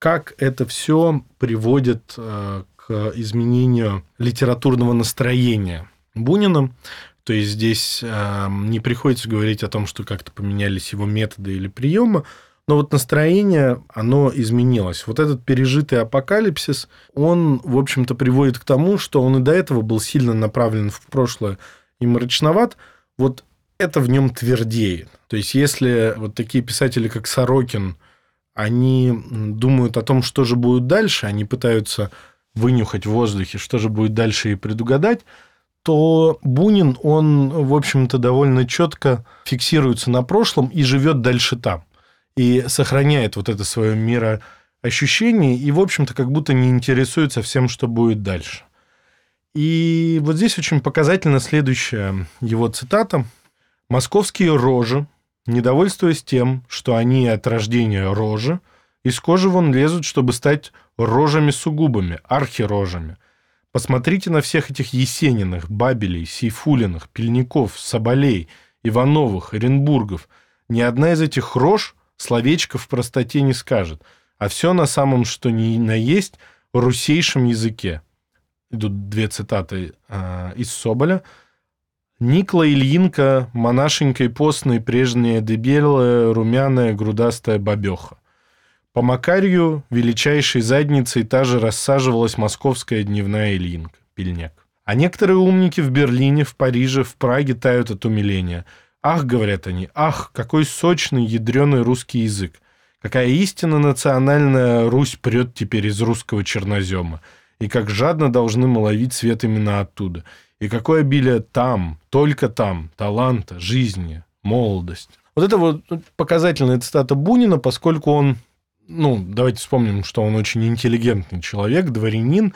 как это все приводит э, к изменению литературного настроения Бунина. То есть здесь э, не приходится говорить о том, что как-то поменялись его методы или приемы, но вот настроение, оно изменилось. Вот этот пережитый апокалипсис, он, в общем-то, приводит к тому, что он и до этого был сильно направлен в прошлое и мрачноват. Вот это в нем твердеет. То есть, если вот такие писатели, как Сорокин, они думают о том, что же будет дальше, они пытаются вынюхать в воздухе, что же будет дальше и предугадать, то Бунин, он, в общем-то, довольно четко фиксируется на прошлом и живет дальше там. И сохраняет вот это свое мироощущение и, в общем-то, как будто не интересуется всем, что будет дальше. И вот здесь очень показательна следующая его цитата. «Московские рожи, недовольствуясь тем, что они от рождения рожи, из кожи вон лезут, чтобы стать рожами-сугубами, архирожами. Посмотрите на всех этих Есениных, Бабелей, Сейфулиных, Пельников, Соболей, Ивановых, Оренбургов. Ни одна из этих рож словечко в простоте не скажет, а все на самом, что ни на есть, русейшем языке. Идут две цитаты э, из Соболя. Никла Ильинка, монашенькой постной, прежняя дебелая, румяная, грудастая бабеха. По Макарью величайшей задницей та же рассаживалась московская дневная Ильинка, пельняк. А некоторые умники в Берлине, в Париже, в Праге тают от умиления. Ах, говорят они, ах, какой сочный, ядреный русский язык. Какая истинно национальная Русь прет теперь из русского чернозема. И как жадно должны мы ловить свет именно оттуда. И какое обилие там, только там, таланта, жизни, молодости. Вот это вот показательная цитата Бунина, поскольку он ну, давайте вспомним, что он очень интеллигентный человек, дворянин,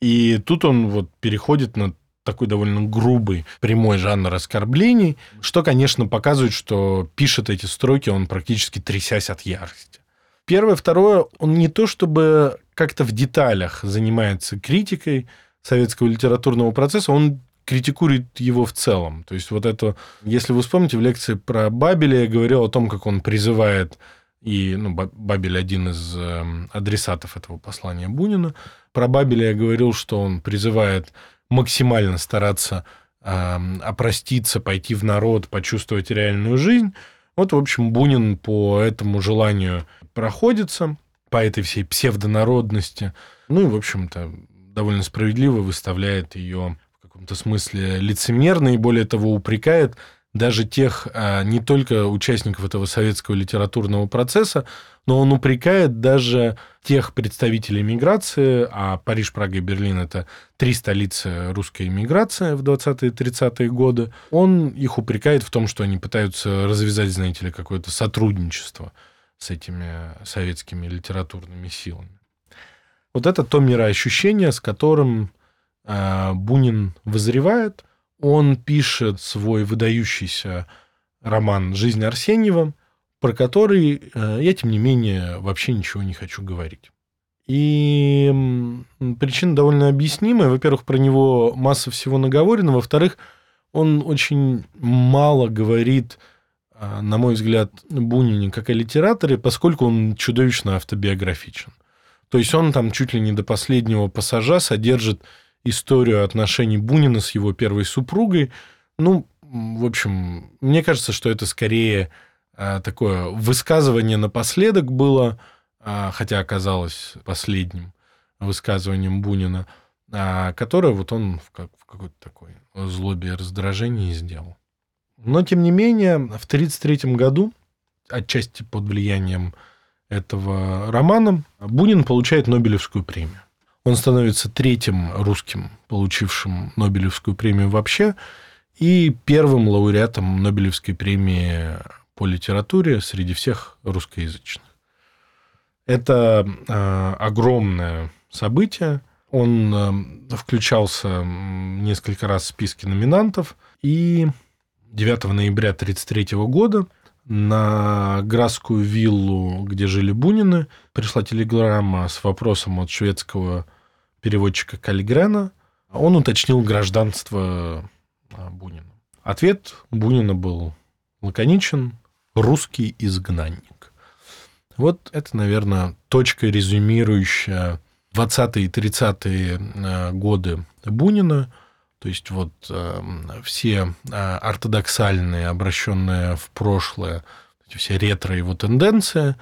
и тут он вот переходит на такой довольно грубый, прямой жанр оскорблений, что, конечно, показывает, что пишет эти строки он практически трясясь от ярости. Первое. Второе, он не то чтобы как-то в деталях занимается критикой советского литературного процесса, он критикует его в целом. То есть вот это, если вы вспомните, в лекции про Бабеля я говорил о том, как он призывает и ну, Бабель один из эм, адресатов этого послания Бунина. Про Бабеля я говорил, что он призывает максимально стараться э, опроститься, пойти в народ, почувствовать реальную жизнь. Вот, в общем, Бунин по этому желанию проходится, по этой всей псевдонародности. Ну и, в общем-то, довольно справедливо выставляет ее каком-то смысле лицемерно и, более того, упрекает даже тех а, не только участников этого советского литературного процесса, но он упрекает даже тех представителей миграции, а Париж, Прага и Берлин – это три столицы русской иммиграции в 20-е 30-е годы, он их упрекает в том, что они пытаются развязать, знаете ли, какое-то сотрудничество с этими советскими литературными силами. Вот это то мироощущение, с которым Бунин вызревает – он пишет свой выдающийся роман «Жизнь Арсеньева», про который э, я, тем не менее, вообще ничего не хочу говорить. И причина довольно объяснимая. Во-первых, про него масса всего наговорено. Во-вторых, он очень мало говорит, э, на мой взгляд, Бунине как о литераторе, поскольку он чудовищно автобиографичен. То есть он там чуть ли не до последнего пассажа содержит историю отношений Бунина с его первой супругой. Ну, в общем, мне кажется, что это скорее а, такое высказывание напоследок было, а, хотя оказалось последним высказыванием Бунина, а, которое вот он в, как, в какой-то такой злобе и раздражении сделал. Но, тем не менее, в 1933 году, отчасти под влиянием этого романа, Бунин получает Нобелевскую премию. Он становится третьим русским, получившим Нобелевскую премию вообще, и первым лауреатом Нобелевской премии по литературе среди всех русскоязычных. Это э, огромное событие. Он э, включался несколько раз в списки номинантов. И 9 ноября 1933 года на Градскую виллу, где жили Бунины, пришла телеграмма с вопросом от шведского переводчика Каллигрена, он уточнил гражданство а, Бунина. Ответ Бунина был лаконичен – русский изгнанник. Вот это, наверное, точка, резюмирующая 20-е и 30-е э, годы Бунина. То есть вот э, все ортодоксальные, обращенные в прошлое, все ретро его тенденции,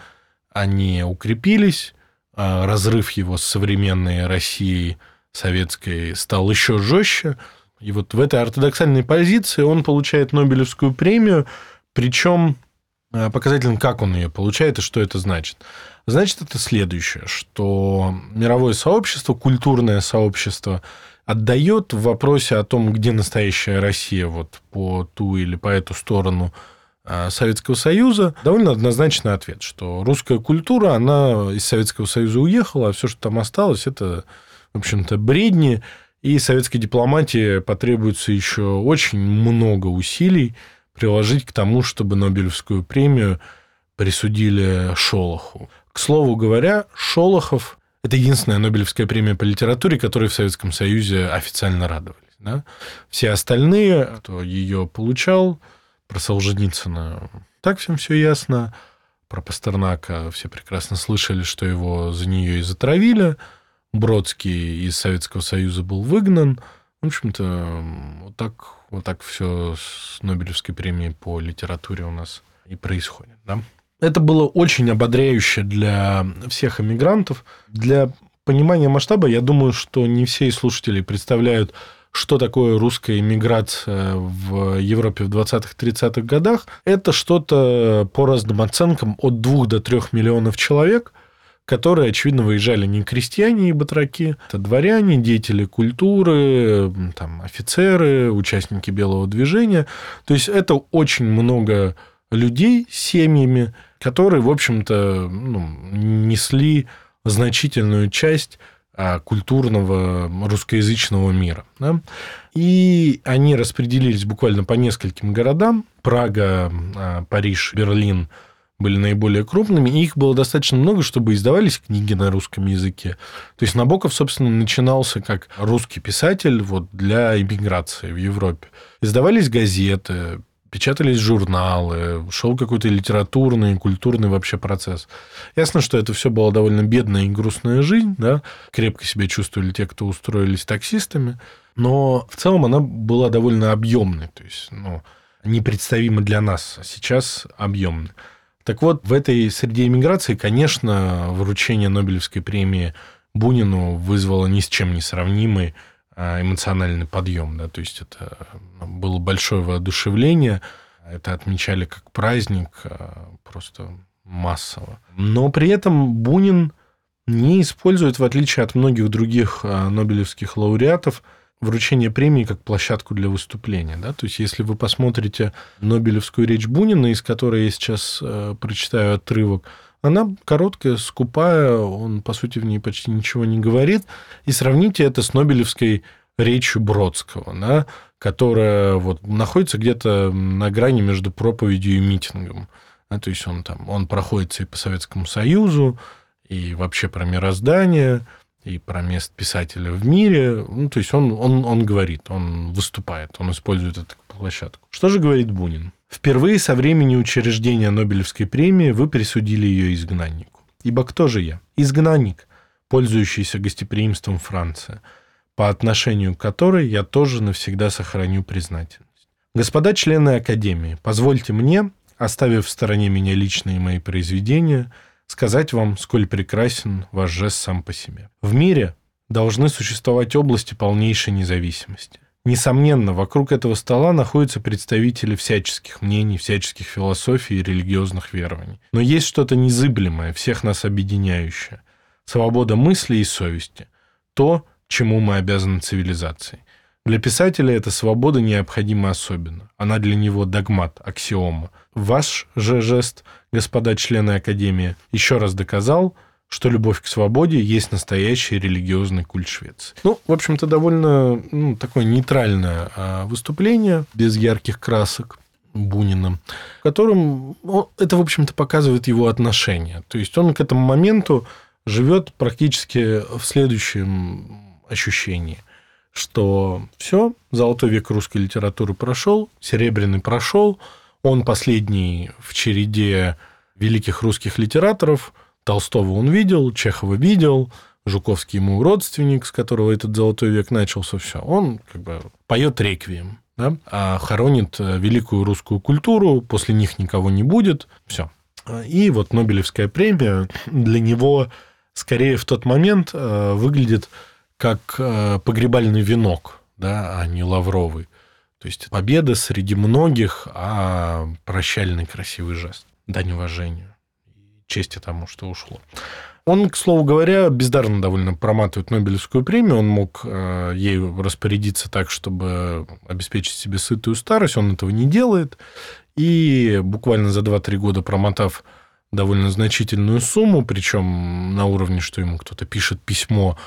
они укрепились, разрыв его с современной Россией советской стал еще жестче. И вот в этой ортодоксальной позиции он получает Нобелевскую премию, причем показательно, как он ее получает и что это значит. Значит, это следующее, что мировое сообщество, культурное сообщество отдает в вопросе о том, где настоящая Россия вот по ту или по эту сторону а, Советского Союза, довольно однозначный ответ, что русская культура, она из Советского Союза уехала, а все, что там осталось, это, в общем-то, бредни, и советской дипломатии потребуется еще очень много усилий приложить к тому, чтобы Нобелевскую премию присудили Шолоху. К слову говоря, Шолохов – это единственная Нобелевская премия по литературе, которой в Советском Союзе официально радовались. Да? Все остальные, кто ее получал, про Солженицына так всем все ясно, про Пастернака все прекрасно слышали, что его за нее и затравили, Бродский из Советского Союза был выгнан. В общем-то, вот так, вот так все с Нобелевской премией по литературе у нас и происходит. Да? Это было очень ободряюще для всех иммигрантов. Для понимания масштаба, я думаю, что не все слушатели представляют, что такое русская иммиграция в Европе в 20-30-х годах. Это что-то по разным оценкам от 2 до 3 миллионов человек, которые, очевидно, выезжали не крестьяне и батраки, это дворяне, деятели культуры, там, офицеры, участники белого движения. То есть это очень много людей с семьями, которые, в общем-то, ну, несли значительную часть культурного русскоязычного мира. Да? И они распределились буквально по нескольким городам. Прага, а, Париж, Берлин были наиболее крупными, и их было достаточно много, чтобы издавались книги на русском языке. То есть Набоков, собственно, начинался как русский писатель вот, для иммиграции в Европе. Издавались газеты, печатались журналы, шел какой-то литературный, культурный вообще процесс. Ясно, что это все была довольно бедная и грустная жизнь, да, крепко себя чувствовали те, кто устроились таксистами, но в целом она была довольно объемной, то есть, ну, непредставимо для нас, а сейчас объемной. Так вот, в этой среде иммиграции, конечно, вручение Нобелевской премии Бунину вызвало ни с чем не сравнимый эмоциональный подъем, да, то есть это ну, было большое воодушевление, это отмечали как праздник, а, просто массово. Но при этом Бунин не использует, в отличие от многих других а, нобелевских лауреатов, вручение премии как площадку для выступления. Да? То есть, если вы посмотрите Нобелевскую речь Бунина, из которой я сейчас прочитаю отрывок, она короткая, скупая, он, по сути, в ней почти ничего не говорит. И сравните это с Нобелевской речью Бродского, да, которая вот находится где-то на грани между проповедью и митингом. Да, то есть он там, он проходится и по Советскому Союзу, и вообще про мироздание, и про место писателя в мире. Ну, то есть он, он, он говорит, он выступает, он использует эту площадку. Что же говорит Бунин? Впервые со времени учреждения Нобелевской премии вы присудили ее изгнаннику. Ибо кто же я? Изгнанник, пользующийся гостеприимством Франции, по отношению к которой я тоже навсегда сохраню признательность. Господа члены Академии, позвольте мне, оставив в стороне меня личные мои произведения, сказать вам, сколь прекрасен ваш жест сам по себе. В мире должны существовать области полнейшей независимости. Несомненно, вокруг этого стола находятся представители всяческих мнений, всяческих философий и религиозных верований. Но есть что-то незыблемое, всех нас объединяющее. Свобода мысли и совести. То, чему мы обязаны цивилизации. Для писателя эта свобода необходима особенно. Она для него догмат, аксиома. Ваш же жест, господа члены Академии, еще раз доказал – что любовь к свободе есть настоящий религиозный культ Швеции. Ну, в общем-то, довольно ну, такое нейтральное а, выступление, без ярких красок. Бунина, в котором он, это, в общем-то, показывает его отношение. То есть он к этому моменту живет практически в следующем ощущении, что все, золотой век русской литературы прошел, серебряный прошел, он последний в череде великих русских литераторов. Толстого он видел, Чехова видел, Жуковский ему родственник, с которого этот золотой век начался, все. Он как бы поет реквием, да? а хоронит э, великую русскую культуру, после них никого не будет, все. И вот Нобелевская премия для него скорее в тот момент э, выглядит как э, погребальный венок, да, а не лавровый. То есть победа среди многих, а прощальный красивый жест. Дань уважению. Чести тому, что ушло. Он, к слову говоря, бездарно довольно проматывает Нобелевскую премию. Он мог э, ею распорядиться так, чтобы обеспечить себе сытую старость. Он этого не делает. И буквально за 2-3 года промотав довольно значительную сумму, причем на уровне, что ему кто-то пишет письмо,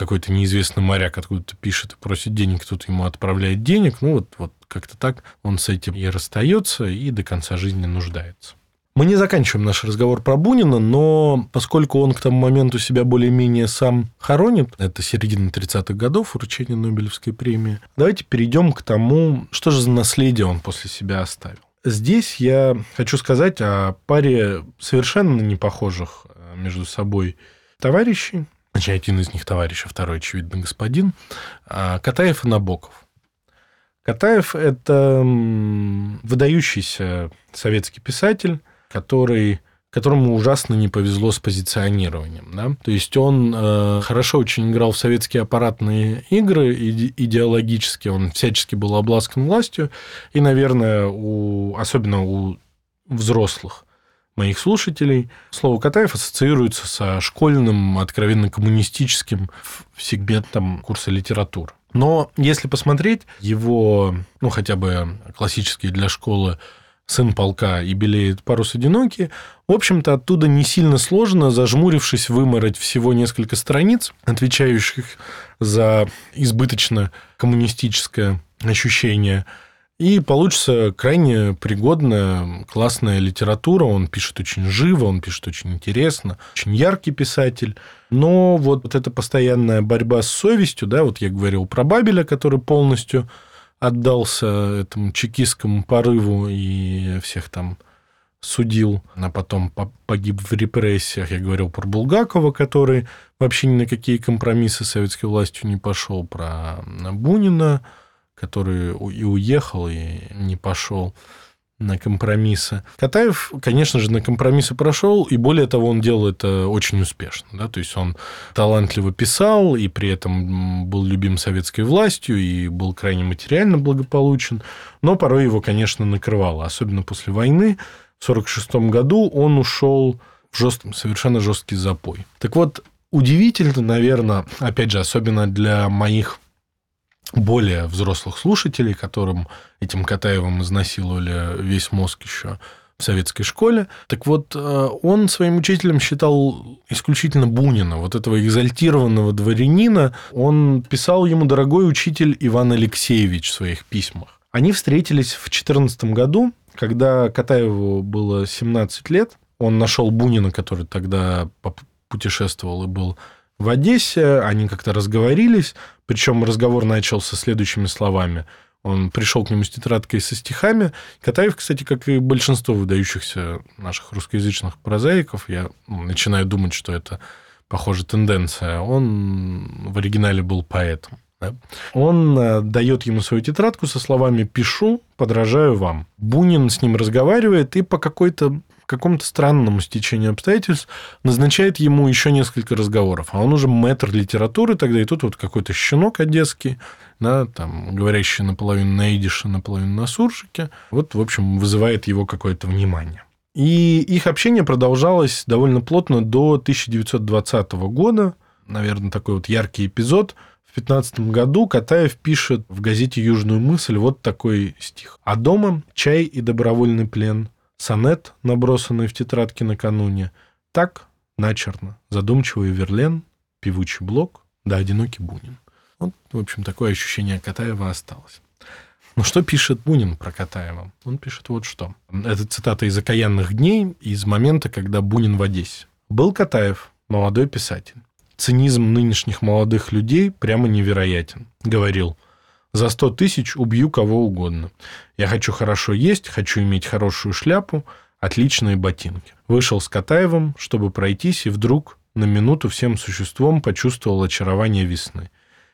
какой-то неизвестный моряк откуда-то пишет и просит денег, кто-то ему отправляет денег. Ну, вот, вот как-то так он с этим и расстается, и до конца жизни нуждается. Мы не заканчиваем наш разговор про Бунина, но поскольку он к тому моменту себя более-менее сам хоронит, это середина 30-х годов, вручение Нобелевской премии, давайте перейдем к тому, что же за наследие он после себя оставил. Здесь я хочу сказать о паре совершенно не похожих э, между собой товарищей. Значит, один из них товарищ, а второй, очевидно, господин. А, Катаев и Набоков. Катаев – это выдающийся советский писатель, который которому ужасно не повезло с позиционированием. Да? То есть он э, хорошо очень играл в советские аппаратные игры, иде идеологически он всячески был обласкан властью, и, наверное, у, особенно у взрослых моих слушателей, слово Катаев ассоциируется со школьным, откровенно коммунистическим сегментом курса литературы. Но если посмотреть его, ну, хотя бы классические для школы сын полка и белеет парус одинокий, в общем-то, оттуда не сильно сложно, зажмурившись, вымороть всего несколько страниц, отвечающих за избыточно коммунистическое ощущение. И получится крайне пригодная, классная литература. Он пишет очень живо, он пишет очень интересно, очень яркий писатель. Но вот, вот эта постоянная борьба с совестью, да, вот я говорил про Бабеля, который полностью отдался этому чекистскому порыву и всех там судил, а потом погиб в репрессиях. Я говорил про Булгакова, который вообще ни на какие компромиссы с советской властью не пошел, про Бунина, который и уехал, и не пошел на компромиссы. Катаев, конечно же, на компромиссы прошел, и более того, он делал это очень успешно. Да? То есть он талантливо писал, и при этом был любим советской властью, и был крайне материально благополучен, но порой его, конечно, накрывало, особенно после войны. В 1946 году он ушел в жест... совершенно жесткий запой. Так вот, удивительно, наверное, опять же, особенно для моих более взрослых слушателей, которым этим Катаевым изнасиловали весь мозг еще в советской школе. Так вот, э, он своим учителем считал исключительно Бунина, вот этого экзальтированного дворянина. Он писал ему «Дорогой учитель Иван Алексеевич» в своих письмах. Они встретились в 2014 году, когда Катаеву было 17 лет. Он нашел Бунина, который тогда путешествовал и был в Одессе, они как-то разговорились, причем разговор начался следующими словами. Он пришел к нему с тетрадкой со стихами. Катаев, кстати, как и большинство выдающихся наших русскоязычных прозаиков, я ну, начинаю думать, что это, похоже, тенденция, он в оригинале был поэтом. Да? Он э, дает ему свою тетрадку со словами «пишу, подражаю вам». Бунин с ним разговаривает и по какой-то какому-то странному стечению обстоятельств назначает ему еще несколько разговоров. А он уже мэтр литературы тогда, и тут вот какой-то щенок одесский, да, там, говорящий наполовину на идише, наполовину на суржике, вот, в общем, вызывает его какое-то внимание. И их общение продолжалось довольно плотно до 1920 года. Наверное, такой вот яркий эпизод. В 15 году Катаев пишет в газете «Южную мысль» вот такой стих. «А дома чай и добровольный плен – сонет, набросанный в тетрадке накануне, так, начерно, задумчивый Верлен, певучий блок, да одинокий Бунин. Вот, в общем, такое ощущение Катаева осталось. Но что пишет Бунин про Катаева? Он пишет вот что. Это цитата из «Окаянных дней», из момента, когда Бунин в Одессе. «Был Катаев, молодой писатель. Цинизм нынешних молодых людей прямо невероятен. Говорил – за 100 тысяч убью кого угодно. Я хочу хорошо есть, хочу иметь хорошую шляпу, отличные ботинки. Вышел с Катаевым, чтобы пройтись, и вдруг на минуту всем существом почувствовал очарование весны,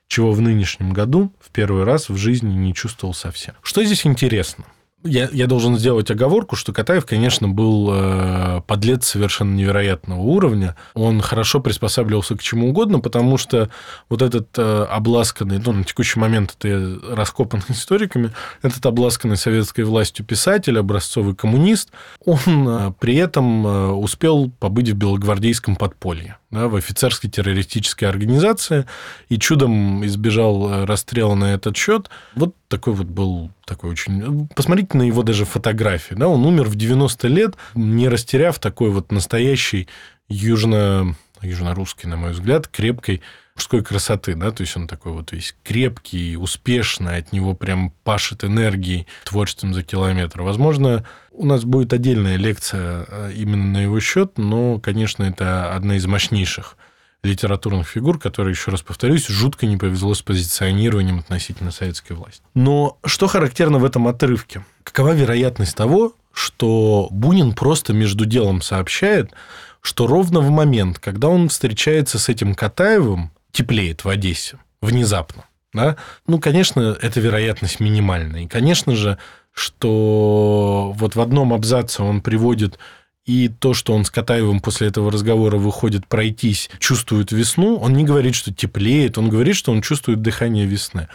чего в нынешнем году в первый раз в жизни не чувствовал совсем. Что здесь интересно? Я, я должен сделать оговорку, что Катаев, конечно, был э, подлец совершенно невероятного уровня. Он хорошо приспосабливался к чему угодно, потому что вот этот э, обласканный, ну, на текущий момент это раскопан историками, этот обласканный советской властью писатель, образцовый коммунист, он э, при этом э, успел побыть в белогвардейском подполье да, в офицерской террористической организации и чудом избежал э, расстрела на этот счет. Вот такой вот был такой очень... Посмотрите на его даже фотографии. Да, он умер в 90 лет, не растеряв такой вот настоящий южно южно-русской, на мой взгляд, крепкой мужской красоты, да, то есть он такой вот весь крепкий, успешный, от него прям пашет энергией, творчеством за километр. Возможно, у нас будет отдельная лекция э, именно на его счет, но, конечно, это одна из мощнейших литературных фигур, которые, еще раз повторюсь, жутко не повезло с позиционированием относительно советской власти. Но что характерно в этом отрывке? Какова вероятность того, что Бунин просто между делом сообщает, что ровно в момент, когда он встречается с этим Катаевым, теплеет в Одессе внезапно. Да? Ну, конечно, эта вероятность минимальная. И, конечно же, что вот в одном абзаце он приводит и то, что он с Катаевым после этого разговора выходит пройтись, чувствует весну, он не говорит, что теплеет, он говорит, что он чувствует дыхание весны.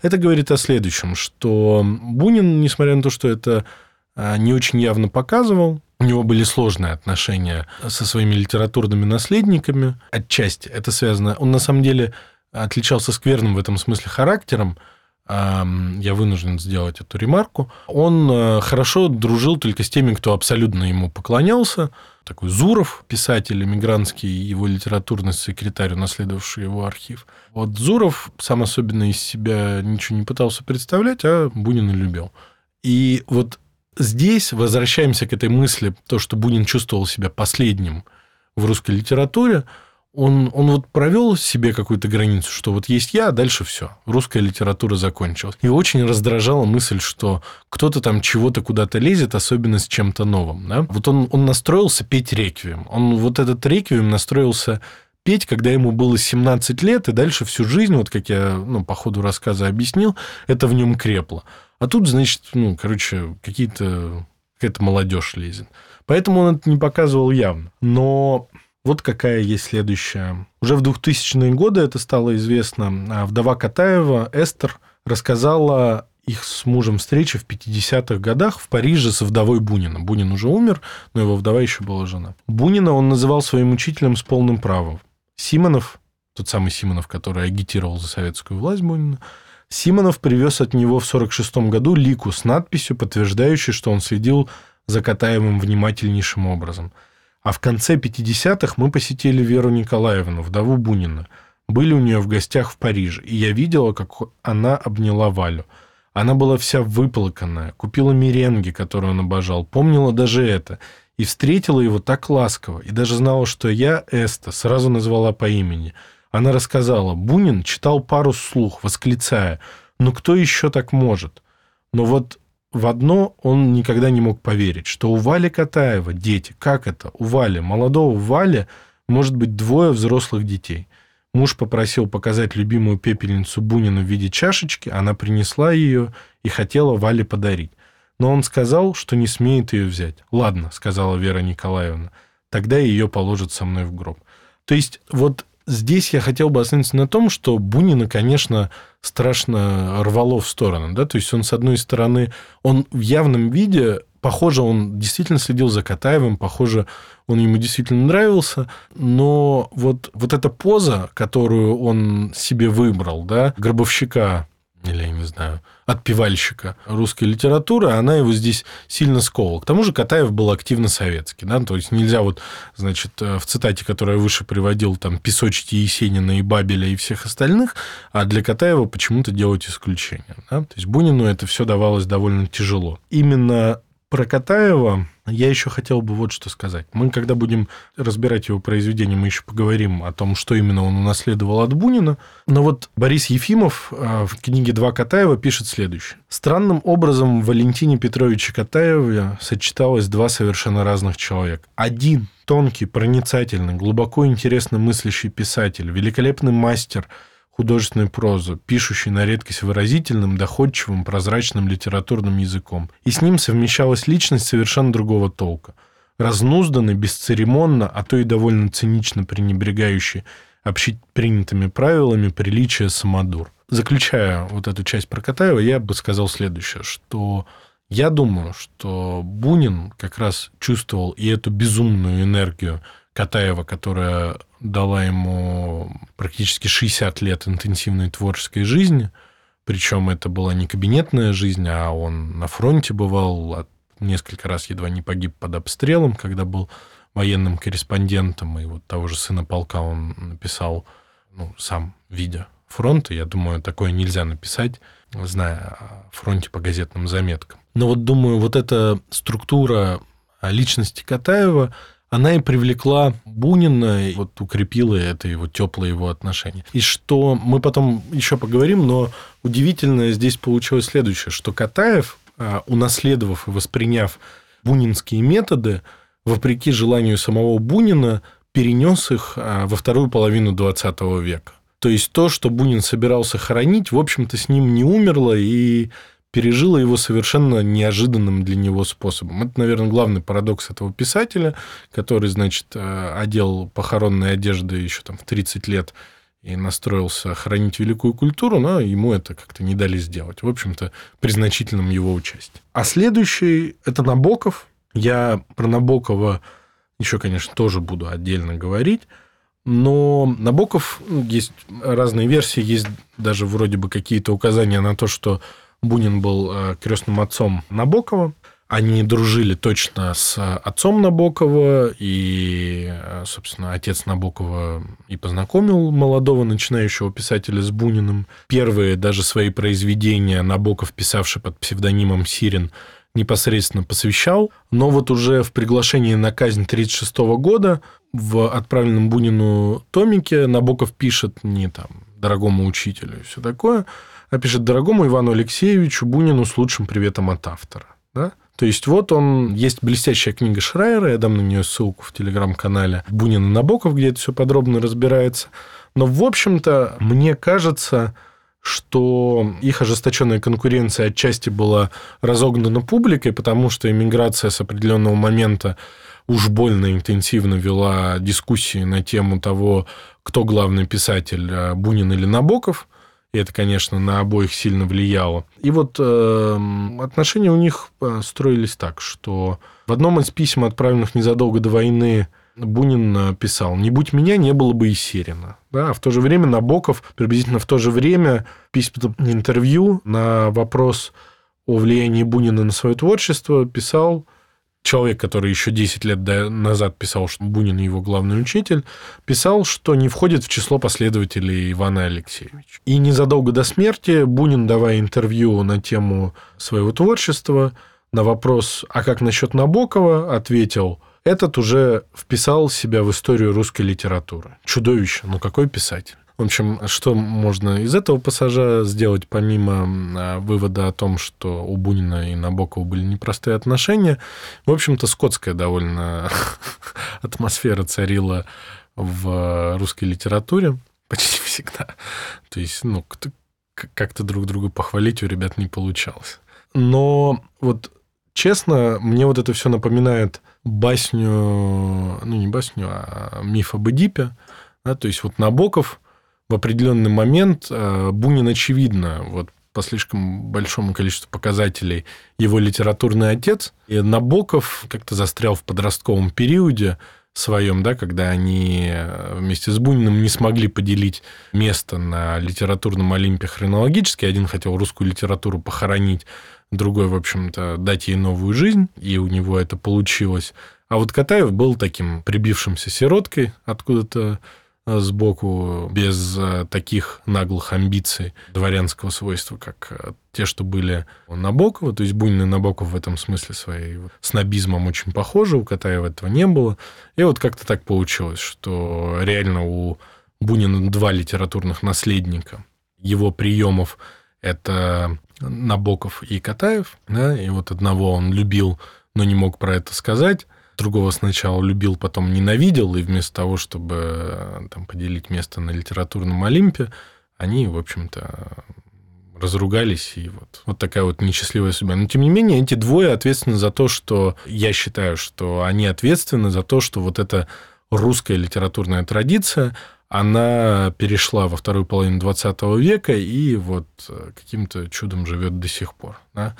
Это говорит о следующем, что Бунин, несмотря на то, что это а, не очень явно показывал, у него были сложные отношения со своими литературными наследниками. Отчасти это связано... Он, на самом деле, отличался скверным в этом смысле характером. Я вынужден сделать эту ремарку. Он э, хорошо дружил только с теми, кто абсолютно ему поклонялся. Такой Зуров, писатель эмигрантский, его литературный секретарь, унаследовавший его архив. Вот Зуров сам особенно из себя ничего не пытался представлять, а Бунина любил. И вот Здесь возвращаемся к этой мысли, то, что Бунин чувствовал себя последним в русской литературе, он, он вот провел себе какую-то границу, что вот есть я, а дальше все, русская литература закончилась. И очень раздражала мысль, что кто-то там чего-то куда-то лезет, особенно с чем-то новым. Да? Вот он, он настроился петь реквием. Он вот этот реквием настроился петь, когда ему было 17 лет, и дальше всю жизнь, вот как я ну, по ходу рассказа объяснил, это в нем крепло. А тут, значит, ну, короче, какие-то какая-то молодежь лезет. Поэтому он это не показывал явно. Но вот какая есть следующая. Уже в 2000-е годы это стало известно. А вдова Катаева, Эстер, рассказала их с мужем встречи в 50-х годах в Париже со вдовой Бунина. Бунин уже умер, но его вдова еще была жена. Бунина он называл своим учителем с полным правом. Симонов, тот самый Симонов, который агитировал за советскую власть Бунина, Симонов привез от него в 1946 году лику с надписью, подтверждающей, что он следил за Катаевым внимательнейшим образом. А в конце 50-х мы посетили Веру Николаевну, вдову Бунина. Были у нее в гостях в Париже, и я видела, как она обняла Валю. Она была вся выплаканная, купила меренги, которые он обожал, помнила даже это, и встретила его так ласково, и даже знала, что я, Эста, сразу назвала по имени – она рассказала, Бунин читал пару слух, восклицая, «Ну кто еще так может?» Но вот в одно он никогда не мог поверить, что у Вали Катаева дети. Как это? У Вали, молодого Вали, может быть двое взрослых детей. Муж попросил показать любимую пепельницу Бунина в виде чашечки, она принесла ее и хотела Вале подарить. Но он сказал, что не смеет ее взять. «Ладно», — сказала Вера Николаевна, — «тогда ее положат со мной в гроб». То есть вот здесь я хотел бы остановиться на том, что Бунина, конечно, страшно рвало в сторону. Да? То есть он, с одной стороны, он в явном виде, похоже, он действительно следил за Катаевым, похоже, он ему действительно нравился, но вот, вот эта поза, которую он себе выбрал, да, гробовщика или, я не знаю, отпевальщика русской литературы, она его здесь сильно сковала. К тому же Катаев был активно советский. Да? То есть нельзя вот, значит, э, в цитате, которую я выше приводил, там, песочите Есенина и Бабеля и всех остальных, а для Катаева почему-то делать исключение. Да? То есть Бунину это все давалось довольно тяжело. Именно про Катаева я еще хотел бы вот что сказать. Мы, когда будем разбирать его произведение, мы еще поговорим о том, что именно он унаследовал от Бунина. Но вот Борис Ефимов э, в книге «Два Катаева» пишет следующее. Странным образом в Валентине Петровиче Катаеве сочеталось два совершенно разных человека. Один тонкий, проницательный, глубоко интересно мыслящий писатель, великолепный мастер – художественной прозы, пишущей на редкость выразительным, доходчивым, прозрачным литературным языком. И с ним совмещалась личность совершенно другого толка. Разнузданный, бесцеремонно, а то и довольно цинично пренебрегающий общепринятыми правилами приличия самодур. Заключая вот эту часть про Катаева, я бы сказал следующее, что я думаю, что Бунин как раз чувствовал и эту безумную энергию Катаева, которая дала ему практически 60 лет интенсивной творческой жизни. Причем это была не кабинетная жизнь, а он на фронте бывал, несколько раз едва не погиб под обстрелом, когда был военным корреспондентом, и вот того же сына полка он написал, ну, сам видя фронта. Я думаю, такое нельзя написать, зная о фронте по газетным заметкам. Но вот думаю, вот эта структура личности Катаева, она и привлекла Бунина, и вот укрепила это его теплое его отношение. И что мы потом еще поговорим, но удивительное здесь получилось следующее, что Катаев, а, унаследовав и восприняв бунинские методы, вопреки желанию самого Бунина, перенес их а, во вторую половину 20 века. То есть то, что Бунин собирался хоронить, в общем-то, с ним не умерло, и пережила его совершенно неожиданным для него способом. Это, наверное, главный парадокс этого писателя, который, значит, э, одел похоронные одежды еще там в 30 лет и настроился хранить великую культуру, но ему это как-то не дали сделать. В общем-то, при значительном его участии. А следующий – это Набоков. Я про Набокова еще, конечно, тоже буду отдельно говорить. Но Набоков, ну, есть разные версии, есть даже вроде бы какие-то указания на то, что Бунин был э, крестным отцом Набокова. Они дружили точно с отцом Набокова, и, э, собственно, отец Набокова и познакомил молодого начинающего писателя с Буниным. Первые даже свои произведения Набоков, писавший под псевдонимом Сирин, непосредственно посвящал. Но вот уже в приглашении на казнь 1936 года в отправленном Бунину томике Набоков пишет не там дорогому учителю и все такое, а пишет дорогому Ивану Алексеевичу Бунину с лучшим приветом от автора. Да? То есть вот он, есть блестящая книга Шрайера, я дам на нее ссылку в телеграм-канале Бунин и Набоков, где это все подробно разбирается. Но, в общем-то, мне кажется, что их ожесточенная конкуренция отчасти была разогнана публикой, потому что иммиграция с определенного момента уж больно интенсивно вела дискуссии на тему того, кто главный писатель, э, Бунин или Набоков. И это, конечно, на обоих сильно влияло. И вот э, отношения у них э, строились так, что в одном из писем, отправленных незадолго до войны, Бунин писал, «Не будь меня, не было бы и Серина». Да, а в то же время Набоков, приблизительно в то же время, письма интервью на вопрос о влиянии Бунина на свое творчество писал человек, который еще 10 лет назад писал, что Бунин его главный учитель, писал, что не входит в число последователей Ивана Алексеевича. И незадолго до смерти Бунин, давая интервью на тему своего творчества, на вопрос «А как насчет Набокова?» ответил «Этот уже вписал себя в историю русской литературы». Чудовище, ну какой писатель? В общем, что можно из этого пассажа сделать, помимо а, вывода о том, что у Бунина и Набокова были непростые отношения? В общем-то, скотская довольно атмосфера царила в русской литературе почти всегда. То есть, ну, как-то друг друга похвалить у ребят не получалось. Но вот честно, мне вот это все напоминает басню, ну не басню, а миф об Эдипе. Да, то есть вот Набоков в определенный момент э, Бунин, очевидно, вот по слишком большому количеству показателей его литературный отец. И Набоков как-то застрял в подростковом периоде своем, да, когда они э, вместе с Буниным не смогли поделить место на литературном Олимпе хронологически. Один хотел русскую литературу похоронить, другой, в общем-то, дать ей новую жизнь, и у него это получилось. А вот Катаев был таким прибившимся сироткой откуда-то сбоку, без э, таких наглых амбиций дворянского свойства, как э, те, что были у Набокова. То есть Бунин и Набоков в этом смысле своей снобизмом очень похожи, у Катаева этого не было. И вот как-то так получилось, что реально у Бунина два литературных наследника. Его приемов это Набоков и Катаев, да, и вот одного он любил, но не мог про это сказать, другого сначала любил, потом ненавидел, и вместо того, чтобы э, там, поделить место на литературном Олимпе, они, в общем-то, разругались, и вот, вот такая вот несчастливая судьба. Но, тем не менее, эти двое ответственны за то, что... Я считаю, что они ответственны за то, что вот эта русская литературная традиция, она перешла во вторую половину 20 века и вот э, каким-то чудом живет до сих пор. Да?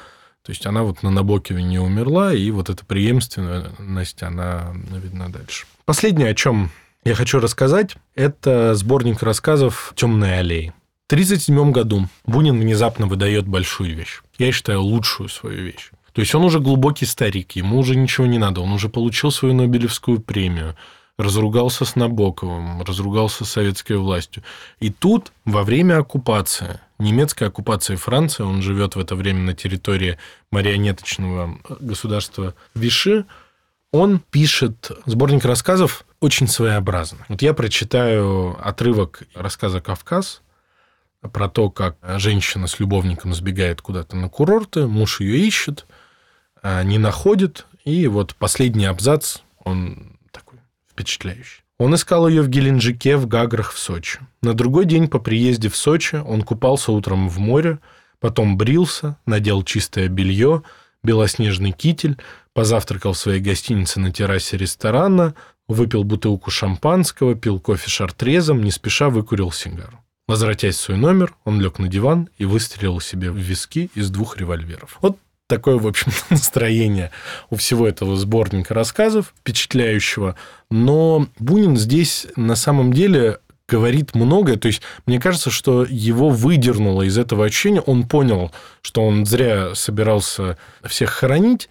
То есть она вот на Набокове не умерла, и вот эта преемственность, она видна дальше. Последнее, о чем я хочу рассказать, это сборник рассказов «Темные аллеи». В 1937 году Бунин внезапно выдает большую вещь. Я считаю, лучшую свою вещь. То есть он уже глубокий старик, ему уже ничего не надо, он уже получил свою Нобелевскую премию, разругался с Набоковым, разругался с советской властью. И тут, во время оккупации, немецкой оккупации Франции, он живет в это время на территории марионеточного государства Виши, он пишет сборник рассказов очень своеобразно. Вот я прочитаю отрывок рассказа «Кавказ», про то, как женщина с любовником сбегает куда-то на курорты, муж ее ищет, а не находит, и вот последний абзац, он такой впечатляющий. Он искал ее в Геленджике, в Гаграх, в Сочи. На другой день по приезде в Сочи он купался утром в море, потом брился, надел чистое белье, белоснежный китель, позавтракал в своей гостинице на террасе ресторана, выпил бутылку шампанского, пил кофе шартрезом, не спеша выкурил сигару. Возвратясь в свой номер, он лег на диван и выстрелил себе в виски из двух револьверов. Вот такое, в общем настроение у всего этого сборника рассказов впечатляющего. Но Бунин здесь на самом деле говорит многое. То есть, мне кажется, что его выдернуло из этого ощущения. Он понял, что он зря собирался всех хоронить.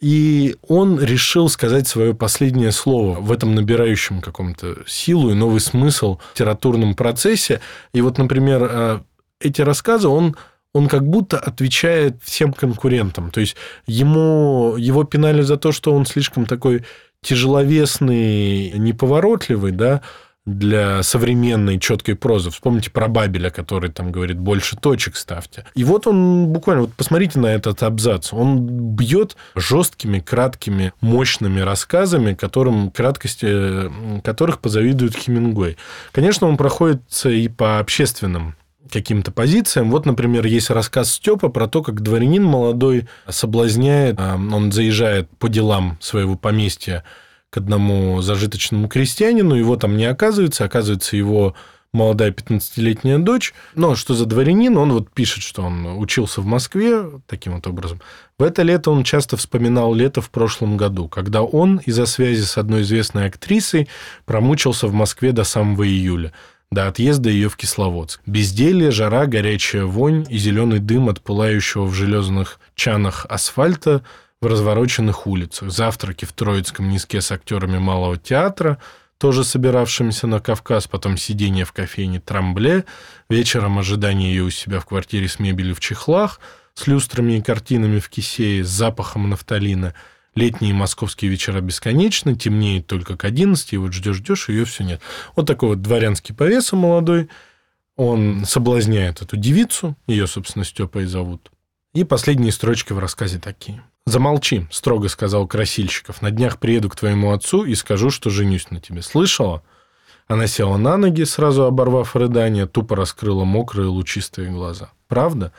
И он решил сказать свое последнее слово в этом набирающем каком-то силу и новый смысл литературном процессе. И вот, например, э, эти рассказы он он как будто отвечает всем конкурентам. То есть ему, его пинали за то, что он слишком такой тяжеловесный, неповоротливый, да, для современной четкой прозы. Вспомните про Бабеля, который там говорит, больше точек ставьте. И вот он буквально, вот посмотрите на этот абзац. Он бьет жесткими, краткими, мощными рассказами, которым, краткости которых позавидует Хемингуэй. Конечно, он проходится и по общественным каким-то позициям. Вот, например, есть рассказ Степа про то, как дворянин молодой соблазняет, а, он заезжает по делам своего поместья к одному зажиточному крестьянину, его там не оказывается, оказывается его молодая 15-летняя дочь. Но что за дворянин? Он вот пишет, что он учился в Москве таким вот образом. В это лето он часто вспоминал лето в прошлом году, когда он из-за связи с одной известной актрисой промучился в Москве до самого июля до отъезда ее в Кисловодск. Безделье, жара, горячая вонь и зеленый дым от пылающего в железных чанах асфальта в развороченных улицах. Завтраки в Троицком низке с актерами Малого театра, тоже собиравшимися на Кавказ, потом сидение в кофейне Трамбле, вечером ожидание ее у себя в квартире с мебелью в чехлах, с люстрами и картинами в кисее, с запахом нафталина – Летние московские вечера бесконечны, темнеет только к 11, и вот ждешь-ждешь, ее все нет. Вот такой вот дворянский повеса молодой, он соблазняет эту девицу, ее, собственно, Степой зовут. И последние строчки в рассказе такие. «Замолчи», — строго сказал Красильщиков. «На днях приеду к твоему отцу и скажу, что женюсь на тебе. Слышала?» Она села на ноги, сразу оборвав рыдание, тупо раскрыла мокрые лучистые глаза. «Правда?»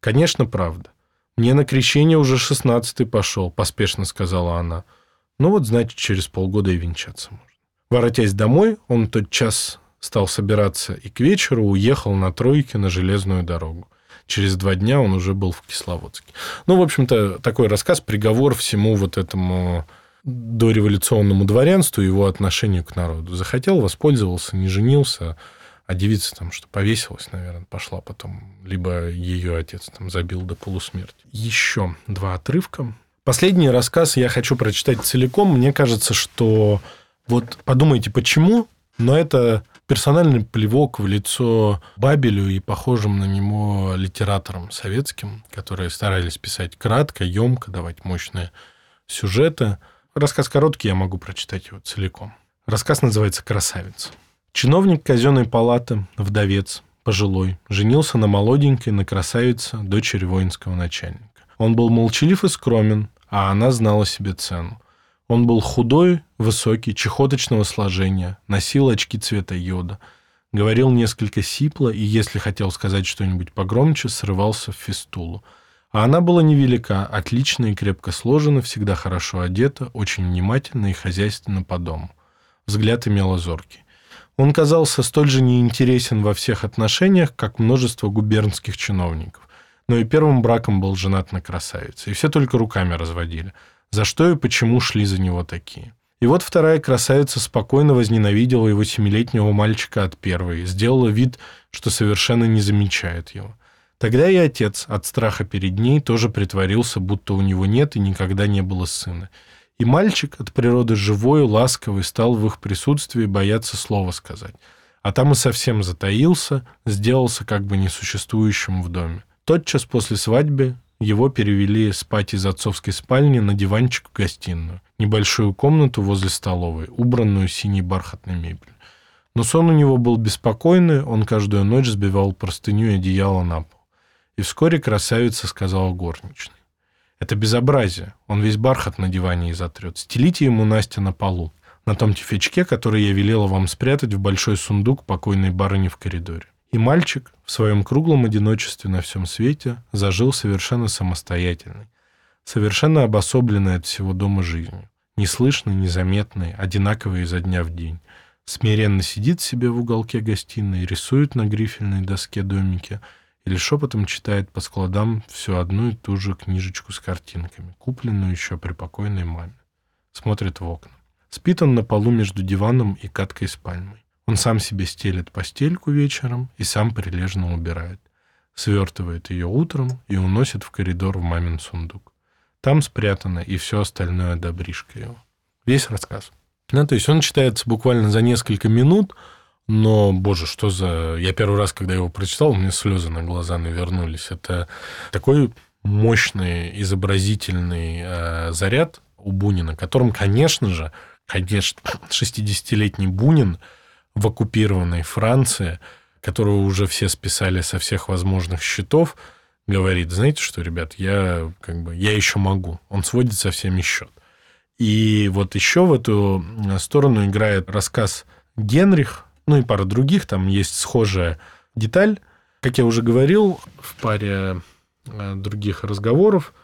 «Конечно, правда. «Мне на крещение уже шестнадцатый пошел», – поспешно сказала она. «Ну вот, значит, через полгода и венчаться можно». Воротясь домой, он тот час стал собираться и к вечеру уехал на тройке на железную дорогу. Через два дня он уже был в Кисловодске. Ну, в общем-то, такой рассказ, приговор всему вот этому дореволюционному дворянству и его отношению к народу. Захотел, воспользовался, не женился – а девица там что повесилась, наверное, пошла потом, либо ее отец там забил до полусмерти. Еще два отрывка. Последний рассказ я хочу прочитать целиком. Мне кажется, что вот подумайте, почему, но это персональный плевок в лицо Бабелю и похожим на него литераторам советским, которые старались писать кратко, емко, давать мощные сюжеты. Рассказ короткий, я могу прочитать его целиком. Рассказ называется «Красавица». Чиновник казенной палаты, вдовец, пожилой, женился на молоденькой, на красавице, дочери воинского начальника. Он был молчалив и скромен, а она знала себе цену. Он был худой, высокий, чехоточного сложения, носил очки цвета йода, говорил несколько сипло и, если хотел сказать что-нибудь погромче, срывался в фистулу. А она была невелика, отлично и крепко сложена, всегда хорошо одета, очень внимательна и хозяйственна по дому. Взгляд имела зоркий. Он казался столь же неинтересен во всех отношениях, как множество губернских чиновников. Но и первым браком был женат на красавице, и все только руками разводили. За что и почему шли за него такие. И вот вторая красавица спокойно возненавидела его семилетнего мальчика от первой, сделала вид, что совершенно не замечает его. Тогда и отец от страха перед ней тоже притворился, будто у него нет и никогда не было сына. И мальчик, от природы живой, ласковый, стал в их присутствии бояться слова сказать. А там и совсем затаился, сделался как бы несуществующим в доме. Тотчас после свадьбы его перевели спать из отцовской спальни на диванчик в гостиную, небольшую комнату возле столовой, убранную синей бархатной мебелью. Но сон у него был беспокойный, он каждую ночь сбивал простыню и одеяло на пол. И вскоре красавица сказала горничной. Это безобразие. Он весь бархат на диване и. Стелите ему Настя на полу, на том тюфячке, который я велела вам спрятать в большой сундук покойной барыни в коридоре. И мальчик в своем круглом одиночестве на всем свете зажил совершенно самостоятельный, совершенно обособленный от всего дома жизнью, неслышный, незаметный, одинаковый изо дня в день. Смиренно сидит себе в уголке гостиной, рисует на грифельной доске домики – или шепотом читает по складам всю одну и ту же книжечку с картинками, купленную еще при покойной маме. Смотрит в окна. Спит он на полу между диваном и каткой с пальмой. Он сам себе стелет постельку вечером и сам прилежно убирает. Свертывает ее утром и уносит в коридор в мамин сундук. Там спрятано и все остальное добришка его. Весь рассказ. Ну, то есть он читается буквально за несколько минут, но, боже, что за... Я первый раз, когда его прочитал, у меня слезы на глаза навернулись. Это такой мощный изобразительный э, заряд у Бунина, которым, конечно же, конечно, 60-летний Бунин в оккупированной Франции, которого уже все списали со всех возможных счетов, говорит, знаете что, ребят, я как бы, я еще могу. Он сводит со всеми счет. И вот еще в эту сторону играет рассказ Генрих, ну и пара других, там есть схожая деталь. Как я уже говорил в паре э, других разговоров,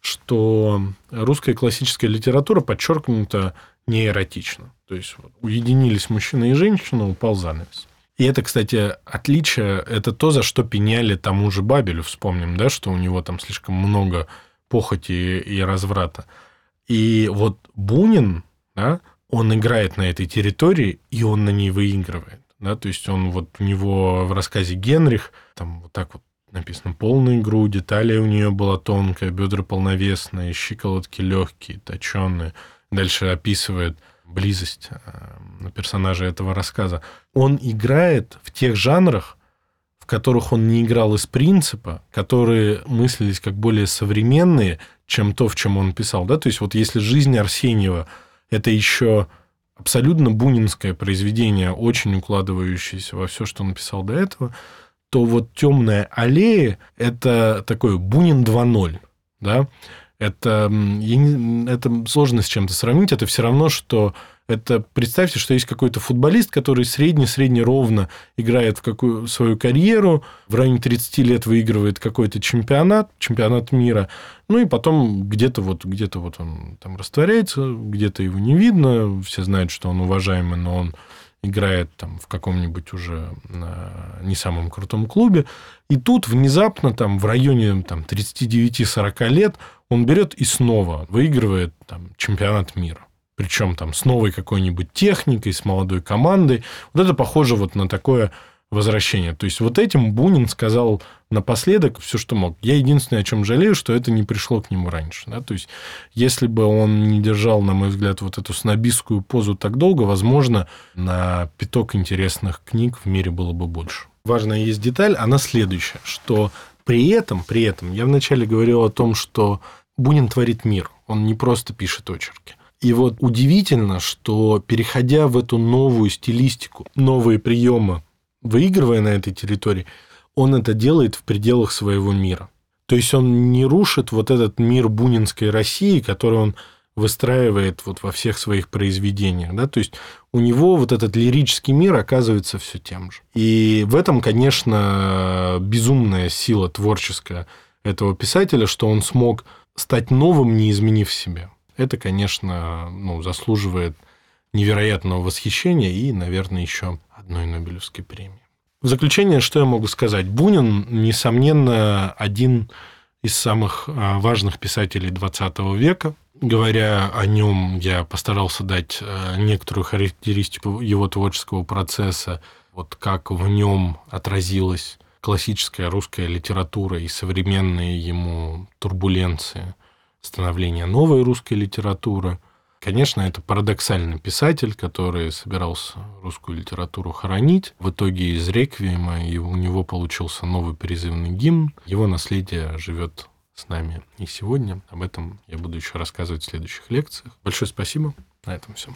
что русская классическая литература подчеркнута не эротично. То есть вот, уединились мужчина и женщина, упал занавес. И это, кстати, отличие, это то, за что пеняли тому же Бабелю, вспомним, да, что у него там слишком много похоти и разврата. И вот Бунин, да, он играет на этой территории, и он на ней выигрывает. Да? То есть он вот у него в рассказе Генрих, там вот так вот написано полные груди, талия у нее была тонкая, бедра полновесные, щиколотки легкие, точеные. Дальше описывает близость э, персонажа этого рассказа. Он играет в тех жанрах, в которых он не играл из принципа, которые мыслились как более современные, чем то, в чем он писал. Да? То есть вот если жизнь Арсеньева – это еще абсолютно бунинское произведение, очень укладывающееся во все, что он написал до этого, то вот «Темная аллея» — это такой Бунин 2.0, да, это, это сложно с чем-то сравнить, это все равно, что это представьте, что есть какой-то футболист, который средне-средне ровно играет в какую свою карьеру, в районе 30 лет выигрывает какой-то чемпионат, чемпионат мира, ну и потом где-то вот, где-то вот он там растворяется, где-то его не видно, все знают, что он уважаемый, но он играет там в каком-нибудь уже не самом крутом клубе, и тут внезапно там в районе там, 39-40 лет он берет и снова выигрывает там, чемпионат мира причем там с новой какой-нибудь техникой, с молодой командой. Вот это похоже вот на такое возвращения. То есть вот этим Бунин сказал напоследок все, что мог. Я единственное, о чем жалею, что это не пришло к нему раньше. Да? То есть если бы он не держал, на мой взгляд, вот эту снобистскую позу так долго, возможно, на пяток интересных книг в мире было бы больше. Важная есть деталь, она следующая, что при этом, при этом, я вначале говорил о том, что Бунин творит мир, он не просто пишет очерки. И вот удивительно, что переходя в эту новую стилистику, новые приемы выигрывая на этой территории, он это делает в пределах своего мира. То есть он не рушит вот этот мир бунинской России, который он выстраивает вот во всех своих произведениях. Да? То есть у него вот этот лирический мир оказывается все тем же. И в этом, конечно, безумная сила творческая этого писателя, что он смог стать новым, не изменив себя. Это, конечно, ну, заслуживает невероятного восхищения и, наверное, еще одной Нобелевской премии. В заключение, что я могу сказать? Бунин, несомненно, один из самых а, важных писателей XX века. Говоря о нем, я постарался дать а, некоторую характеристику его творческого процесса, вот как в нем отразилась классическая русская литература и современные ему турбуленции становления новой русской литературы – Конечно, это парадоксальный писатель, который собирался русскую литературу хоронить. В итоге из реквиема у него получился новый призывный гимн. Его наследие живет с нами и сегодня. Об этом я буду еще рассказывать в следующих лекциях. Большое спасибо. На этом все.